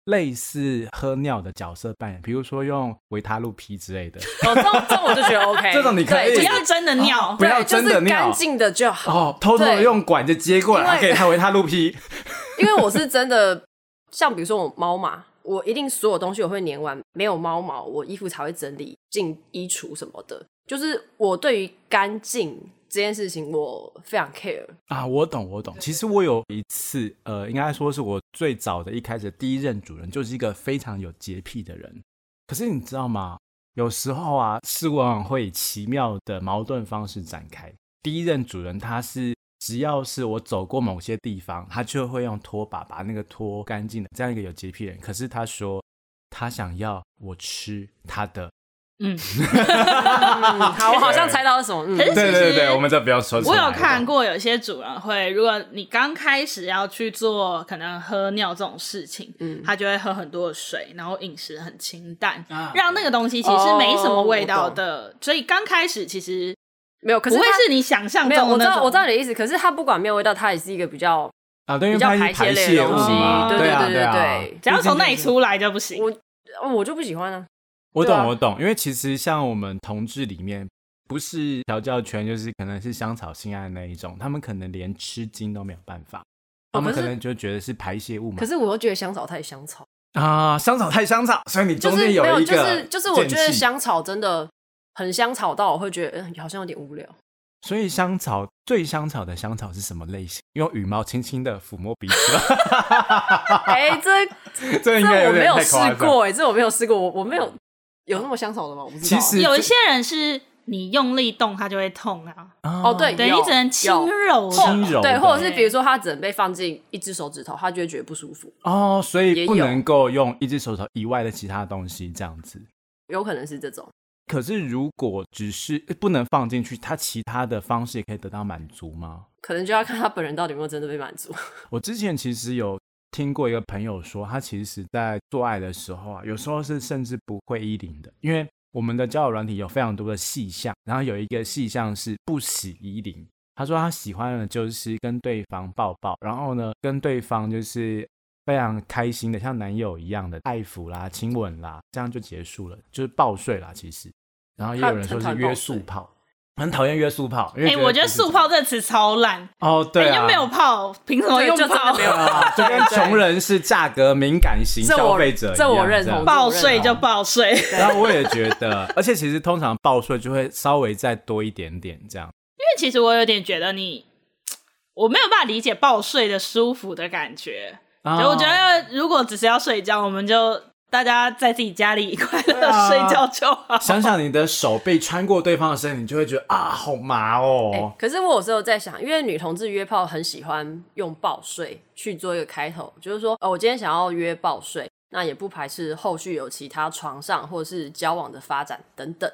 类似喝尿的角色扮演，比如说用维他露 P 之类的。哦，这种这种我就觉得 OK。这种你可以不要真的尿，哦、不要真的尿，干净的就好。哦，偷偷的用管子接过来给他维他露 P。因为我是真的，像比如说我猫嘛，我一定所有东西我会粘完，没有猫毛，我衣服才会整理进衣橱什么的。就是我对于干净。这件事情我非常 care 啊，我懂我懂。其实我有一次，呃，应该说是我最早的一开始第一任主人，就是一个非常有洁癖的人。可是你知道吗？有时候啊，事往往会以奇妙的矛盾方式展开。第一任主人他是只要是我走过某些地方，他就会用拖把把那个拖干净的，这样一个有洁癖人。可是他说他想要我吃他的。嗯，好，我好像猜到是什么。嗯，对对对，我们这不要说。我有看过有些主人会，如果你刚开始要去做可能喝尿这种事情，嗯，他就会喝很多的水，然后饮食很清淡，啊，让那个东西其实没什么味道的。哦，所以刚开始其实没有，可是不会是你想象中的。我知道，我知道你的意思。可是它不管没有味道，它也是一个比较啊，对，比较排泄类的东西。对对对对对，只要从那里出来就不行。我我就不喜欢啊。我懂，我懂，因为其实像我们同志里面，不是调教圈，就是可能是香草性爱那一种，他们可能连吃精都没有办法，他们可能就觉得是排泄物嘛。可是我又觉得香草太香草啊，香草太香草，所以你中间有一个，就是就是我觉得香草真的很香草到我会觉得，嗯，好像有点无聊。所以香草最香草的香草是什么类型？用羽毛轻轻的抚摸鼻子。哎、欸，这 这应该我没有试过哎、欸，这我没有试过，我我没有有那么香草的吗？我不知道。其实有一些人是你用力动，他就会痛啊。哦，对，对，你只能轻柔轻柔，对，或者是比如说他只能被放进一只手指头，他就会觉得不舒服。哦，所以不能够用一只手指头以外的其他东西这样子。有可能是这种。可是，如果只是不能放进去，他其他的方式也可以得到满足吗？可能就要看他本人到底有没有真的被满足。我之前其实有听过一个朋友说，他其实在做爱的时候啊，有时候是甚至不会衣领的，因为我们的交友软体有非常多的细项，然后有一个细项是不喜衣领。他说他喜欢的就是跟对方抱抱，然后呢，跟对方就是非常开心的，像男友一样的爱抚啦、亲吻啦，这样就结束了，就是抱睡啦。其实。然后也有人说是约束炮，很讨厌约速炮。哎、欸，我觉得速炮这个词超烂哦，对、啊，又没有炮，凭什么用炮？没有炮，就跟穷人是价格敏感型消费者一样，这我认同，报税就报税。然后我也觉得，而且其实通常报税就会稍微再多一点点这样。因为其实我有点觉得你，我没有办法理解报税的舒服的感觉。哦、就我觉得，如果只是要睡觉，我们就。大家在自己家里快乐睡觉就好。想想你的手被穿过对方的身体，你就会觉得啊，好麻哦、欸。可是我有时候在想，因为女同志约炮很喜欢用抱睡去做一个开头，就是说，哦，我今天想要约抱睡，那也不排斥后续有其他床上或者是交往的发展等等。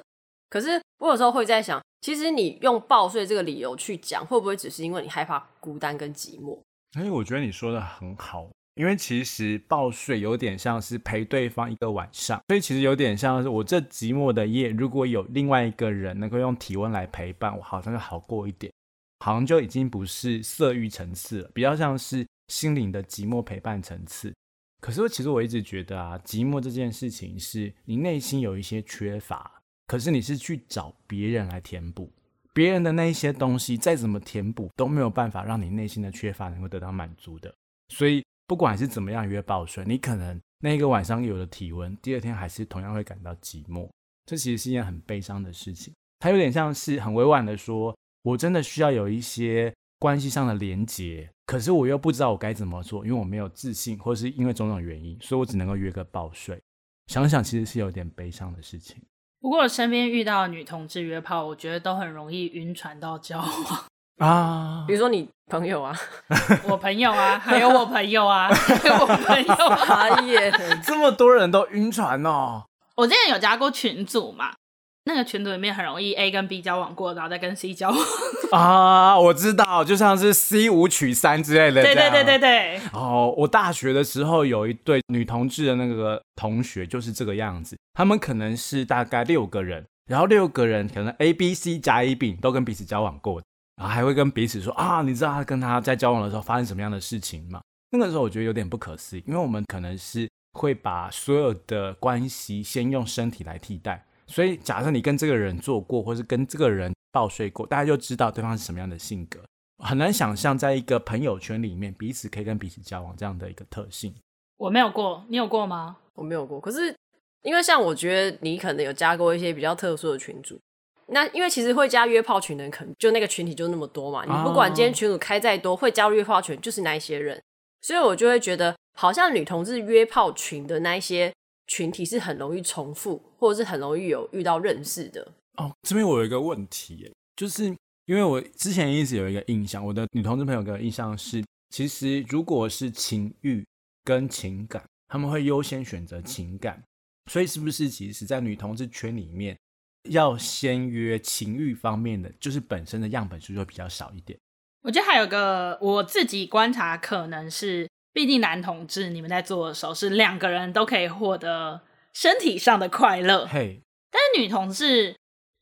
可是我有时候会在想，其实你用抱睡这个理由去讲，会不会只是因为你害怕孤单跟寂寞？哎、欸，我觉得你说的很好。因为其实抱睡有点像是陪对方一个晚上，所以其实有点像是我这寂寞的夜，如果有另外一个人能够用体温来陪伴我，好像就好过一点，好像就已经不是色欲层次了，比较像是心灵的寂寞陪伴层次。可是其实我一直觉得啊，寂寞这件事情是你内心有一些缺乏，可是你是去找别人来填补，别人的那一些东西再怎么填补都没有办法让你内心的缺乏能够得到满足的，所以。不管是怎么样约抱睡，你可能那一个晚上有了体温，第二天还是同样会感到寂寞。这其实是一件很悲伤的事情。它有点像是很委婉的说，我真的需要有一些关系上的连结，可是我又不知道我该怎么做，因为我没有自信，或是因为种种原因，所以我只能够约个抱睡。想想其实是有点悲伤的事情。不过我身边遇到女同志约炮，我觉得都很容易晕船到交往。啊，比如说你朋友啊，我朋友啊，还有我朋友啊，还有我朋友啊，也这么多人都晕船哦。我之前有加过群组嘛，那个群组里面很容易 A 跟 B 交往过，然后再跟 C 交往啊。我知道，就像是 C 五取三之类的。对对对对对。哦，我大学的时候有一对女同志的那个同学就是这个样子，他们可能是大概六个人，然后六个人可能 A、B、C 甲、乙、丙都跟彼此交往过。然后还会跟彼此说啊，你知道他跟他在交往的时候发生什么样的事情吗？那个时候我觉得有点不可思议，因为我们可能是会把所有的关系先用身体来替代，所以假设你跟这个人做过，或是跟这个人抱睡过，大家就知道对方是什么样的性格。很难想象在一个朋友圈里面，彼此可以跟彼此交往这样的一个特性。我没有过，你有过吗？我没有过，可是因为像我觉得你可能有加过一些比较特殊的群组。那因为其实会加约炮群的人，可能就那个群体就那么多嘛。你不管今天群主开再多，会加入约炮群就是那一些人，所以我就会觉得，好像女同志约炮群的那一些群体是很容易重复，或者是很容易有遇到认识的。哦，这边我有一个问题，就是因为我之前一直有一个印象，我的女同志朋友给我印象是，其实如果是情欲跟情感，他们会优先选择情感，所以是不是其实，在女同志圈里面？要先约情欲方面的，就是本身的样本数就比较少一点。我觉得还有个我自己观察，可能是毕竟男同志你们在做的时候是两个人都可以获得身体上的快乐，嘿。但是女同志，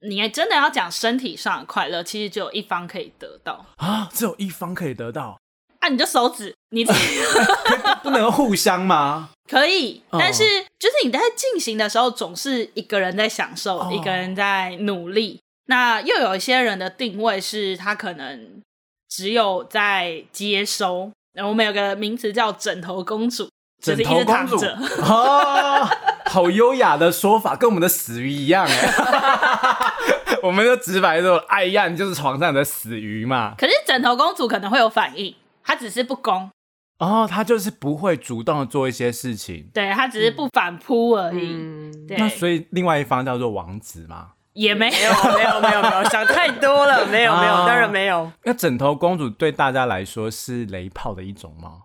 你真的要讲身体上的快乐，其实只有一方可以得到啊，只有一方可以得到。啊，你就手指，你自己 不能互相吗？可以，哦但是就是你在进行的时候，总是一个人在享受，哦一个人在努力。那又有一些人的定位是他可能只有在接收。然后我们有个名词叫“枕头公主”，就是一直躺着。哦，好优雅的说法，跟我们的死鱼一样哎。我们就直白说，哎呀，你就是床上的死鱼嘛。可是枕头公主可能会有反应，她只是不攻。哦，他就是不会主动的做一些事情，对，他只是不反扑而已。嗯，对，那所以另外一方叫做王子嘛。也没没有没有没有没有想太多了，没有没有，当然没有。那枕头公主对大家来说是雷炮的一种吗？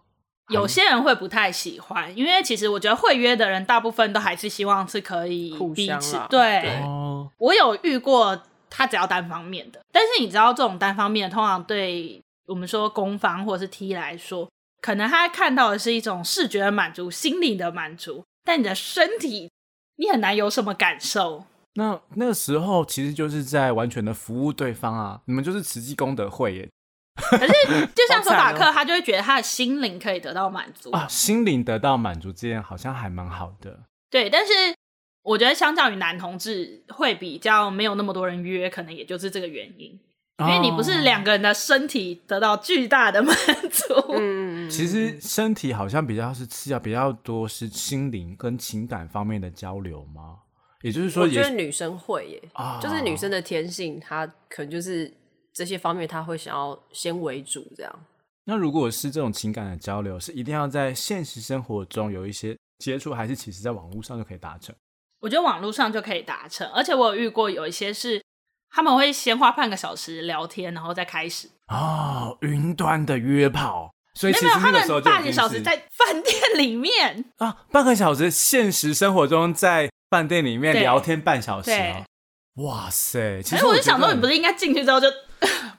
有些人会不太喜欢，因为其实我觉得会约的人大部分都还是希望是可以彼此。对，哦，我有遇过他只要单方面的，但是你知道这种单方面通常对我们说攻方或者是 T 来说，可能他看到的是一种视觉的满足、心灵的满足，但你的身体你很难有什么感受。那那个时候其实就是在完全的服务对方啊，你们就是慈济功德会耶。可是 就像索法克，哦、他就会觉得他的心灵可以得到满足啊，心灵得到满足这件好像还蛮好的。对，但是我觉得相较于男同志会比较没有那么多人约，可能也就是这个原因，因为你不是两个人的身体得到巨大的满足。嗯，其实身体好像比较是次要，比较多是心灵跟情感方面的交流吗？也就是说，我觉得女生会耶，啊、就是女生的天性，她可能就是这些方面，她会想要先为主这样。那如果是这种情感的交流，是一定要在现实生活中有一些接触，还是其实在网络上就可以达成？我觉得网络上就可以达成，而且我有遇过有一些是他们会先花半个小时聊天，然后再开始。哦，云端的约炮，所以其实那个时候就半个小时在饭店里面 啊，半个小时现实生活中在。饭店里面聊天半小时哦！哇塞！其实我，我就想说，你不是应该进去之后就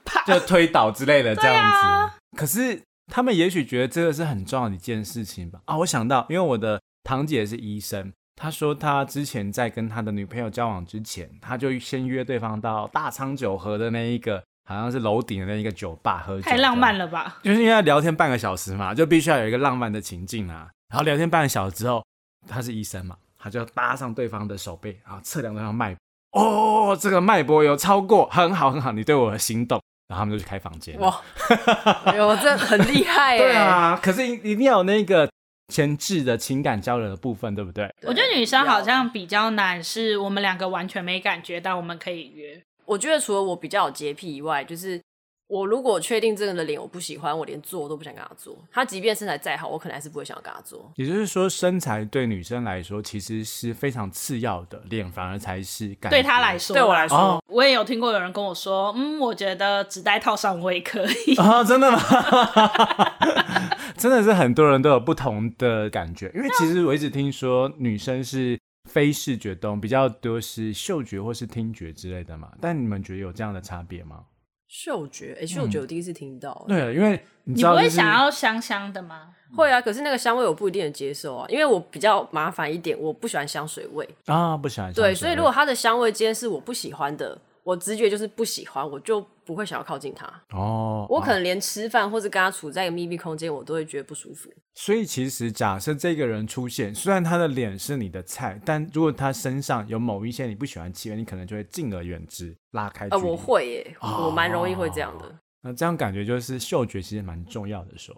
啪 就推倒之类的这样子？啊、可是他们也许觉得这个是很重要的一件事情吧？啊，我想到，因为我的堂姐是医生，她说他之前在跟他的女朋友交往之前，他就先约对方到大昌九和的那一个好像是楼顶的那一个酒吧喝酒，太浪漫了吧？就是因为聊天半个小时嘛，就必须要有一个浪漫的情境啊。然后聊天半个小时之后，他是医生嘛。他就搭上对方的手背，然后测量对方脉搏，哦，这个脉搏有超过，很好很好，你对我的心动，然后他们就去开房间。哇，哎呦，这很厉害耶！对啊，可是一定要有那个前置的情感交流的部分，对不对？我觉得女生好像比较难，是我们两个完全没感觉，但我们可以约。我觉得除了我比较有洁癖以外，就是。我如果确定这个人的脸我不喜欢，我连做都不想跟他做。他即便身材再好，我可能还是不会想要跟他做。也就是说，身材对女生来说其实是非常次要的，脸反而才是。对他来说，对我来说，哦、我也有听过有人跟我说，嗯，我觉得纸袋套上我也可以。啊、哦，真的吗？真的是很多人都有不同的感觉，因为其实我一直听说女生是非视觉动物，比较多是嗅觉或是听觉之类的嘛。但你们觉得有这样的差别吗？嗅觉，哎、欸，嗅觉我第一次听到。对，因为你，知你道、就是、不会想要香香的吗？会啊，可是那个香味我不一定能接受啊，因为我比较麻烦一点，我不喜欢香水味啊，不喜欢香水味。对，所以如果它的香味今天是我不喜欢的，我直觉就是不喜欢，我就不会想要靠近他。哦，我可能连吃饭或是跟他处在一个密闭空间，我都会觉得不舒服。所以其实假设这个人出现，虽然他的脸是你的菜，但如果他身上有某一些你不喜欢气味，你可能就会敬而远之，拉开。呃，我会耶，哦、我蛮容易会这样的。那这样感觉就是嗅觉其实蛮重要的，说。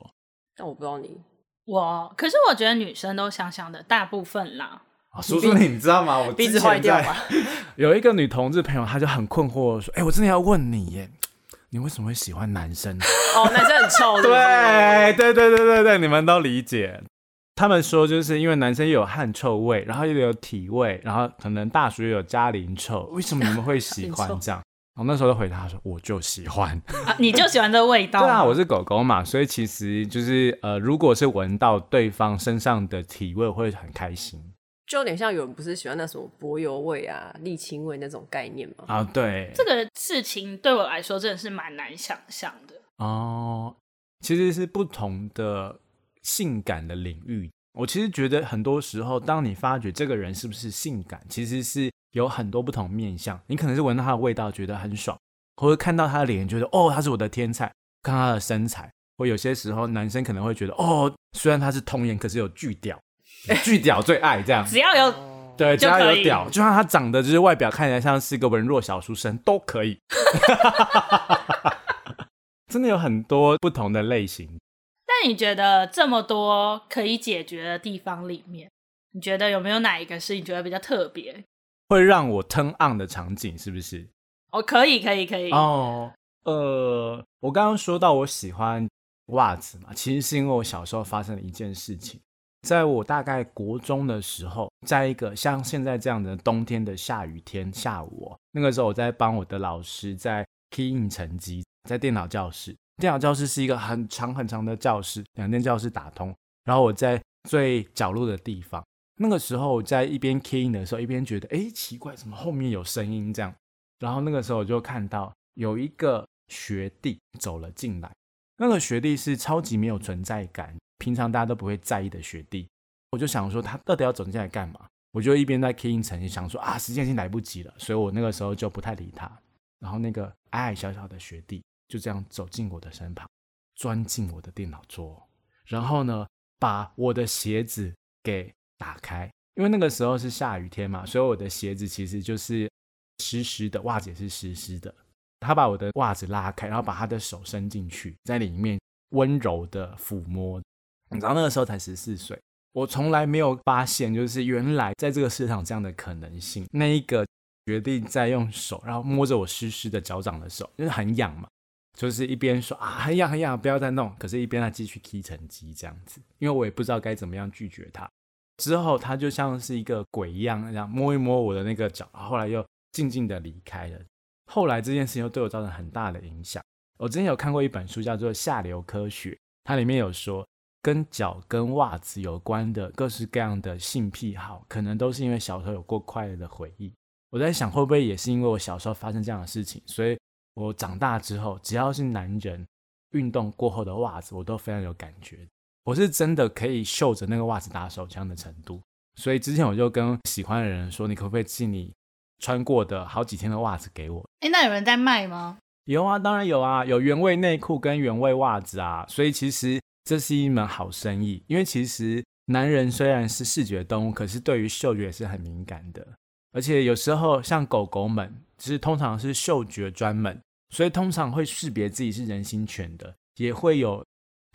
但我不知道你，我可是我觉得女生都香香的，大部分啦。叔叔，你知道吗？我鼻子坏掉吗？有一个女同志朋友，她就很困惑说：“哎、欸，我真的要问你耶，你为什么会喜欢男生？”哦，男生很臭？对对对对对对，你们都理解。他们说，就是因为男生又有汗臭味，然后又有体味，然后可能大叔又有家林臭，为什么你们会喜欢这样？我那时候就回答说：“我就喜欢，啊、你就喜欢这个味道。”对啊，我是狗狗嘛，所以其实就是呃，如果是闻到对方身上的体味，我会很开心。就有点像有人不是喜欢那什么柏油味啊、沥青味那种概念吗？啊，对，这个事情对我来说真的是蛮难想象的哦。其实是不同的性感的领域。我其实觉得很多时候，当你发觉这个人是不是性感，其实是有很多不同面相。你可能是闻到他的味道觉得很爽，或者看到他的脸觉得哦，他是我的天菜，看他的身材，或有些时候男生可能会觉得，哦，虽然他是童颜，可是有巨屌，巨屌最爱这样，只要有对，只要有屌，就算他长得就是外表看起来像是个文弱小书生都可以。真的有很多不同的类型。但你觉得这么多可以解决的地方里面，你觉得有没有哪一个是你觉得比较特别，会让我 turn on 的场景？是不是？哦，可以，可以，可以。哦，呃，我刚刚说到我喜欢袜子嘛，其实是因为我小时候发生了一件事情，在我大概国中的时候，在一个像现在这样的冬天的下雨天下午哦，那个时候我在帮我的老师在 key in 成绩。在电脑教室，电脑教室是一个很长很长的教室，两间教室打通。然后我在最角落的地方，那个时候我在一边 key in 的时候，一边觉得，哎，奇怪，怎么后面有声音这样？然后那个时候我就看到有一个学弟走了进来，那个学弟是超级没有存在感，平常大家都不会在意的学弟。我就想说，他到底要走进来干嘛？我就一边在成绩，想说啊，时间已经来不及了，所以我那个时候就不太理他。然后那个矮矮小小的学弟。就这样走进我的身旁，钻进我的电脑桌，然后呢，把我的鞋子给打开，因为那个时候是下雨天嘛，所以我的鞋子其实就是湿湿的，袜子也是湿湿的。他把我的袜子拉开，然后把他的手伸进去，在里面温柔的抚摸。你知道那个时候才十四岁，我从来没有发现，就是原来在这个市场这样的可能性。那一个决定在用手，然后摸着我湿湿的脚掌的手，因为很痒嘛。就是一边说啊，很痒很痒，不要再弄。可是，一边他继续踢成绩这样子，因为我也不知道该怎么样拒绝他。之后，他就像是一个鬼一样，这样摸一摸我的那个脚，后来又静静的离开了。后来这件事情又对我造成很大的影响。我之前有看过一本书，叫做《下流科学》，它里面有说，跟脚跟袜子有关的各式各样的性癖好，可能都是因为小时候有过快乐的回忆。我在想，会不会也是因为我小时候发生这样的事情，所以。我长大之后，只要是男人运动过后的袜子，我都非常有感觉。我是真的可以嗅着那个袜子打手枪的程度。所以之前我就跟喜欢的人说：“你可不可以寄你穿过的好几天的袜子给我？”哎，那有人在卖吗？有啊，当然有啊，有原味内裤跟原味袜子啊。所以其实这是一门好生意，因为其实男人虽然是视觉动物，可是对于嗅觉也是很敏感的。而且有时候像狗狗们，其实通常是嗅觉专门。所以通常会识别自己是人形犬的，也会有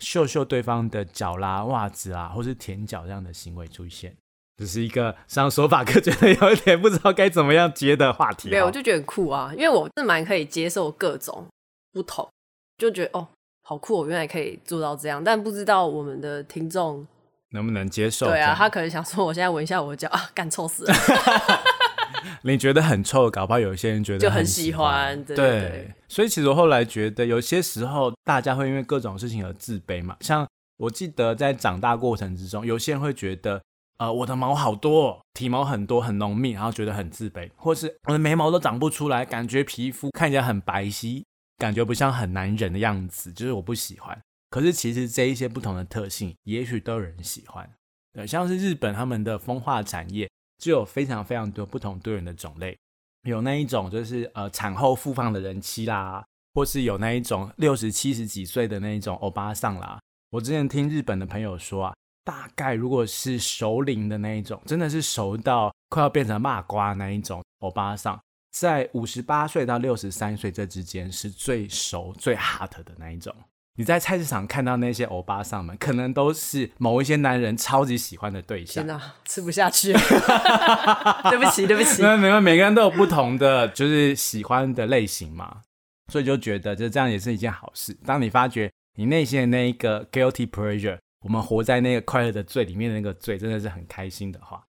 嗅嗅对方的脚啦、袜子啊，或是舔脚这样的行为出现。这是一个上说法，可觉得有一点不知道该怎么样接的话题。没有，我就觉得很酷啊，因为我是蛮可以接受各种不同，就觉得哦，好酷，我原来可以做到这样。但不知道我们的听众能不能接受？对啊，他可能想说，我现在闻一下我的脚啊，干臭死了。你觉得很臭，搞不好有些人觉得很，就很喜欢。对，对，对，所以其实我后来觉得，有些时候大家会因为各种事情而自卑嘛。像我记得在长大过程之中，有些人会觉得，呃，我的毛好多，体毛很多，很浓密，然后觉得很自卑，或是我的眉毛都长不出来，感觉皮肤看起来很白皙，感觉不像很男人的样子，就是我不喜欢。可是其实这一些不同的特性，也许都有人喜欢。对，像是日本他们的风化产业。就有非常非常多不同多元的种类，有那一种就是呃产后复放的人妻啦，或是有那一种六十七十几岁的那一种欧巴桑啦。我之前听日本的朋友说啊，大概如果是熟龄的那一种，真的是熟到快要变成骂瓜那一种欧巴桑，在五十八岁到六十三岁这之间是最熟最 hot 的那一种。你在菜市场看到那些欧巴桑们，可能都是某一些男人超级喜欢的对象。天哪，吃不下去，对不起，对不起。因为每个每个人都有不同的就是喜欢的类型嘛，所以就觉得就这样也是一件好事。当你发觉你内心的那一个 guilty pleasure，我们活在那个快乐的罪里面的那个罪，真的是很开心的话，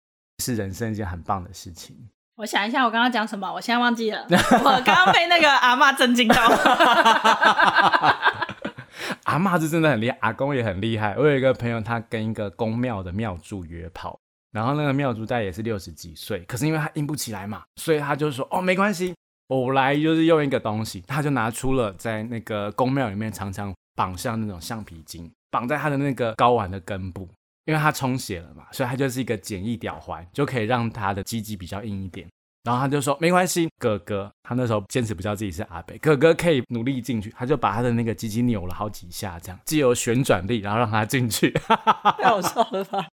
是人生一件很棒的事情。我想一下，我刚刚讲什么？我现在忘记了。我刚刚被那个阿嬷震惊到。阿嬷是真的很厉害，阿公也很厉害。我有一个朋友，他跟一个宫庙的庙祝约炮，然后那个庙祝大概也是六十几岁，可是因为他硬不起来嘛，所以他就说：“哦，没关系，我来就是用一个东西。”他就拿出了在那个宫庙里面常常绑上那种橡皮筋，绑在他的那个睾丸的根部，因为他充血了嘛，所以他就是一个简易吊环，就可以让他的鸡鸡比较硬一点。然后他就说没关系，哥哥，他那时候坚持不叫自己是阿北，哥哥可以努力进去，他就把他的那个鸡鸡扭了好几下，这样既有旋转力，然后让他进去，太好笑了吧？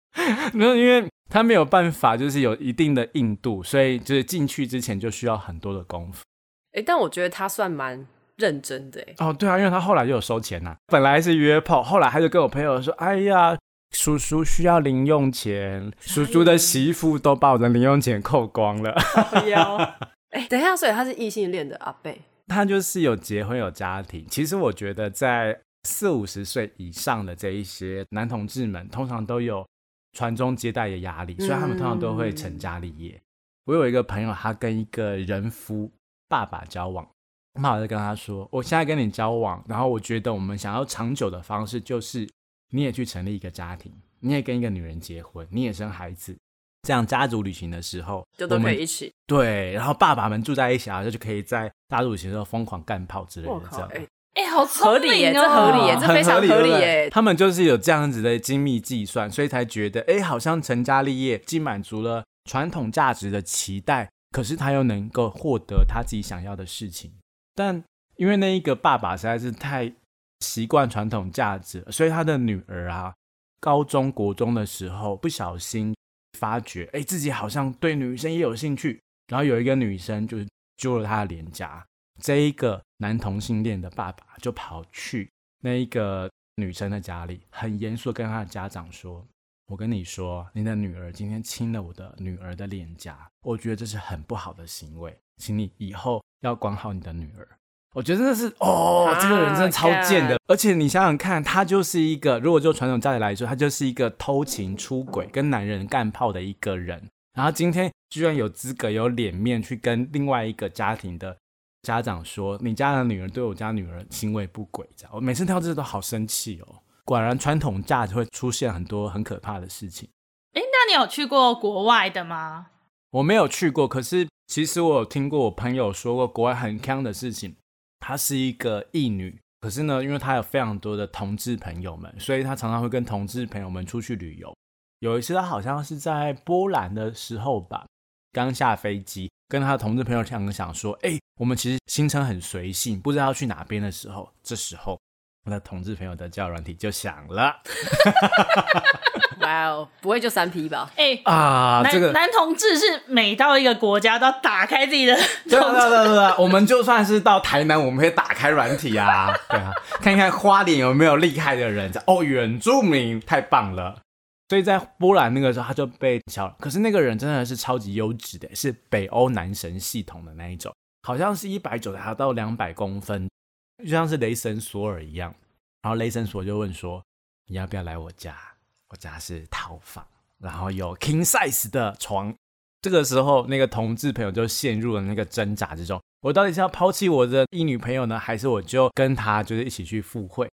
没有，因为他没有办法，就是有一定的硬度，所以就是进去之前就需要很多的功夫。哎，但我觉得他算蛮认真的哎。哦，对啊，因为他后来就有收钱呐、啊，本来是约炮，后来他就跟我朋友说，哎呀。叔叔需要零用钱，叔叔的媳妇都把我的零用钱扣光了。哎，等一下，所以他是异性恋的阿贝，他就是有结婚有家庭。其实我觉得，在四五十岁以上的这一些男同志们，通常都有传宗接代的压力，所以他们通常都会成家立业。嗯、我有一个朋友，他跟一个人夫爸爸交往，那我就跟他说：“我现在跟你交往，然后我觉得我们想要长久的方式就是。”你也去成立一个家庭，你也跟一个女人结婚，你也生孩子，这样家族旅行的时候就都可以一起。对，然后爸爸们住在一起啊，就就可以在家族旅行的时候疯狂干炮之类的。这样，哎哎，好合理耶，这合理耶，这非常合理耶。他们就是有这样子的精密计算，所以才觉得，哎，好像成家立业既满足了传统价值的期待，可是他又能够获得他自己想要的事情。但因为那一个爸爸实在是太。习惯传统价值，所以他的女儿啊，高中国中的时候不小心发觉，哎，自己好像对女生也有兴趣，然后有一个女生就是揪了他的脸颊，这一个男同性恋的爸爸就跑去那一个女生的家里，很严肃跟他的家长说：“我跟你说，你的女儿今天亲了我的女儿的脸颊，我觉得这是很不好的行为，请你以后要管好你的女儿。”我觉得真的是哦，啊、这个人真的超贱的。而且你想想看，他就是一个，如果就传统价值来说，他就是一个偷情、出轨、跟男人干炮的一个人。然后今天居然有资格、有脸面去跟另外一个家庭的家长说，你家的女儿对我家女儿行为不轨，这样。我每次听到这都好生气哦。果然传统价值会出现很多很可怕的事情。哎，那你有去过国外的吗？我没有去过，可是其实我有听过我朋友说过国外很坑的事情。她是一个异女，可是呢，因为她有非常多的同志朋友们，所以她常常会跟同志朋友们出去旅游。有一次，她好像是在波兰的时候吧，刚下飞机，跟她的同志朋友两个想说：“哎，我们其实行程很随性，不知道要去哪边的时候，这时候。”我的同志朋友的叫软体就响了，哇哦，不会就三 P 吧？哎、欸、啊，男这个男同志是每到一个国家都要打开自己的，对对对对，我们就算是到台南，我们可以打开软体啊，对啊，看一看花莲有没有厉害的人，哦，原住民太棒了。所以在波兰那个时候，他就被敲了。可是那个人真的是超级优质的，是北欧男神系统的那一种，好像是一百九还到两百公分。就像是雷神索尔一样，然后雷神索尔就问说：“你要不要来我家？我家是套房，然后有 king size 的床。”这个时候，那个同志朋友就陷入了那个挣扎之中：我到底是要抛弃我的一女朋友呢，还是我就跟他就是一起去赴会？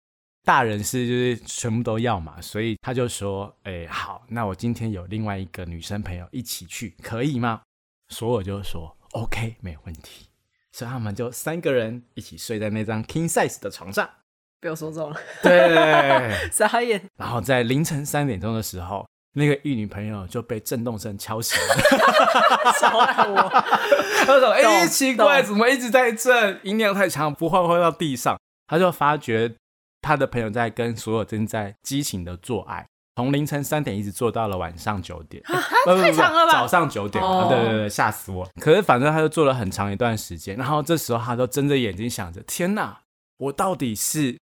大人是就是全部都要嘛，所以他就说：“哎，好，那我今天有另外一个女生朋友一起去，可以吗？”所以我就说：“OK，没有问题。”所以他们就三个人一起睡在那张 king size 的床上，被我说中了。对，傻眼。然后在凌晨三点钟的时候，那个玉女朋友就被震动声敲醒了。小爱我，他说：“哎、欸，奇怪，怎么一直在震？音量太强，不会会到地上。”他就发觉他的朋友在跟所有正在激情的做爱。从凌晨三点一直做到了晚上九点，太长了吧？早上九点，哦、对对对，吓死我！可是反正他就做了很长一段时间，然后这时候他都睁着眼睛想着：天哪，我到底是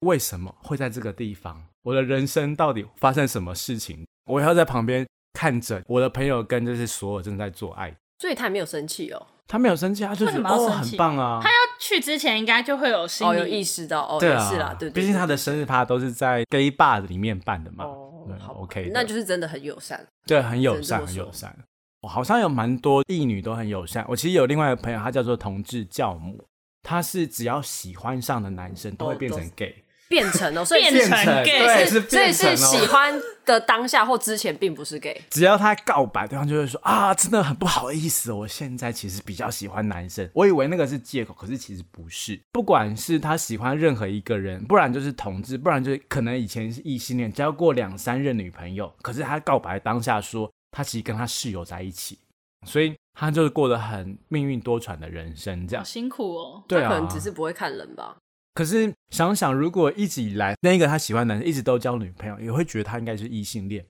为什么会在这个地方？我的人生到底发生什么事情？我要在旁边看着我的朋友跟这些所有正在做爱，所以他也没有生气哦。他没有生气，他就觉得哦，很棒啊。他要去之前应该就会有心、哦、有意识到哦，对啊，是啦，对，对，对，毕竟他的生日趴都是在 gay bar 里面办的嘛。哦好，OK，那就是真的很友善，对，很友善，很友善。我好像有蛮多异女都很友善。我其实有另外一个朋友，他叫做同志教母，他是只要喜欢上的男生都会变成 gay。变成哦，所以变成 gay，对，是所以是喜欢的当下或之前并不是 gay。只要他告白，对方就会说啊，真的很不好意思，我现在其实比较喜欢男生。我以为那个是借口，可是其实不是。不管是他喜欢任何一个人，不然就是同志，不然就是可能以前是异性恋，交过两三任女朋友，可是他告白当下说他其实跟他室友在一起，所以他就是过得很命运多舛的人生，这样好辛苦哦。对啊，可能只是不会看人吧。可是想想，如果一直以来那个他喜欢的男生一直都交女朋友，也会觉得他应该是异性恋。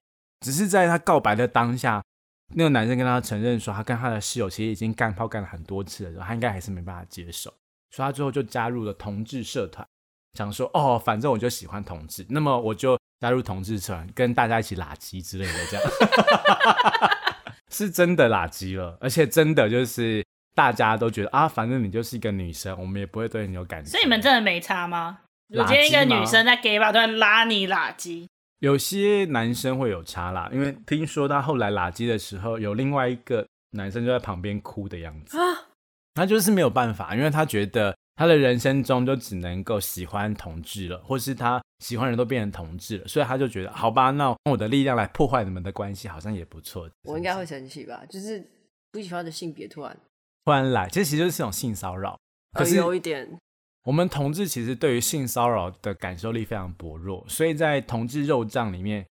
只是在他告白的当下，那个男生跟他承认说，他跟他的室友其实已经干炮干了很多次了，他应该还是没办法接受，所以他最后就加入了同志社团，想说哦，反正我就喜欢同志，那么我就加入同志社团，跟大家一起拉鸡之类的，这样 是真的拉鸡了，而且真的就是。大家都觉得啊，反正你就是一个女生，我们也不会对你有感觉。所以你们真的没差吗？如果今天一个女生在 gay bar 突然拉你垃圾，有些男生会有差啦，因为听说他后来喇鸡的时候，有另外一个男生就在旁边哭的样子。啊，他就是没有办法，因为他觉得他的人生中就只能够喜欢同志了，或是他喜欢人都变成同志了，所以他就觉得好吧，那用我的力量来破坏你们的关系，好像也不错。我应该会生气吧？就是不喜欢的性别突然。突然来，这其实就是一种性骚扰。可是有一点，我们同志其实对于性骚扰的感受力非常薄弱，所以在同志肉帐里面，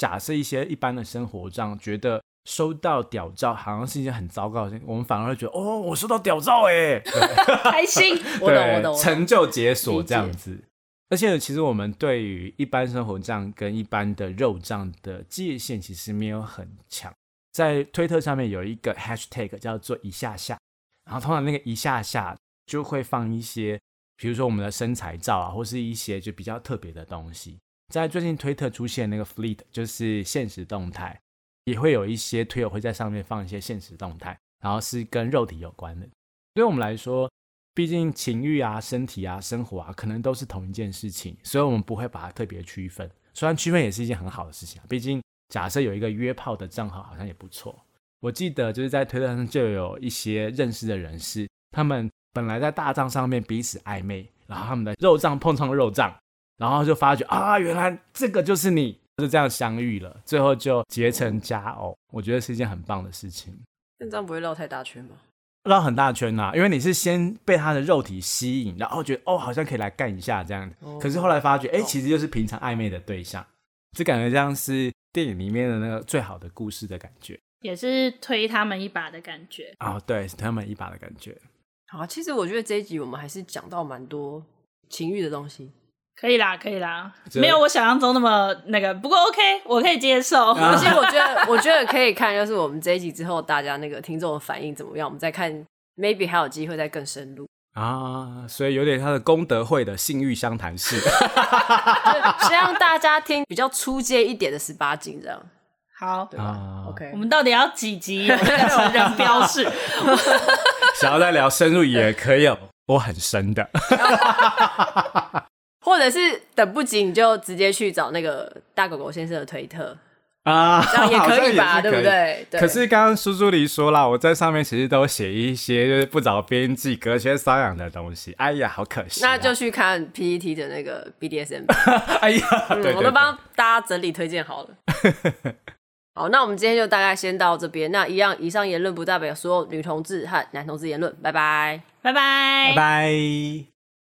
假设一些一般的生活帐觉得收到屌照好像是一件很糟糕的事情，我们反而会觉得哦，我收到屌照哎，开心，我懂我懂，成就解锁这样子。而且其实我们对于一般生活帐跟一般的肉帐的界限其实没有很强，在推特上面有一个 hashtag 叫做一下下。然后通常那个一下下就会放一些，比如说我们的身材照啊，或是一些就比较特别的东西。在最近推特出现那个 Fleet，就是现实动态，也会有一些推友会在上面放一些现实动态，然后是跟肉体有关的。对我们来说，毕竟情欲啊、身体啊、生活啊，可能都是同一件事情，所以我们不会把它特别区分。虽然区分也是一件很好的事情啊，毕竟假设有一个约炮的账号，好像也不错。我记得就是在推特上就有一些认识的人士，他们本来在大帐上面彼此暧昧，然后他们的肉帐碰撞肉帐，然后就发觉啊，原来这个就是你，就这样相遇了，最后就结成佳偶。我觉得是一件很棒的事情。这样不会绕太大圈吗？绕很大圈呐、啊，因为你是先被他的肉体吸引，然后觉得哦，好像可以来干一下这样，可是后来发觉，哎，其实就是平常暧昧的对象，就感觉像是电影里面的那个最好的故事的感觉。也是推他们一把的感觉啊、哦，对，推他们一把的感觉。好，其实我觉得这一集我们还是讲到蛮多情欲的东西，可以啦，可以啦，没有我想象中那么那个，不过 OK，我可以接受。而且我觉得，我觉得可以看，就是我们这一集之后，大家那个听众的反应怎么样，我们再看，maybe 还有机会再更深入啊。所以有点他的功德会的性欲相谈式，先让大家听比较出街一点的十八禁这样。好，对吧？OK，我们到底要几集有这个成人标示？想要再聊深入也可以，我很深的，或者是等不及你就直接去找那个大狗狗先生的推特啊，这样也可以吧？对不对？可是刚刚苏苏黎说了，我在上面其实都写一些就是不着边际、隔靴搔痒的东西。哎呀，好可惜、啊。那就去看 PET 的那个 BDSM。哎呀，对对对，我都帮大家整理推荐好了。好，那我们今天就大概先到这边。那一样，以上言论不代表所有女同志和男同志言论。拜拜，拜拜，拜拜。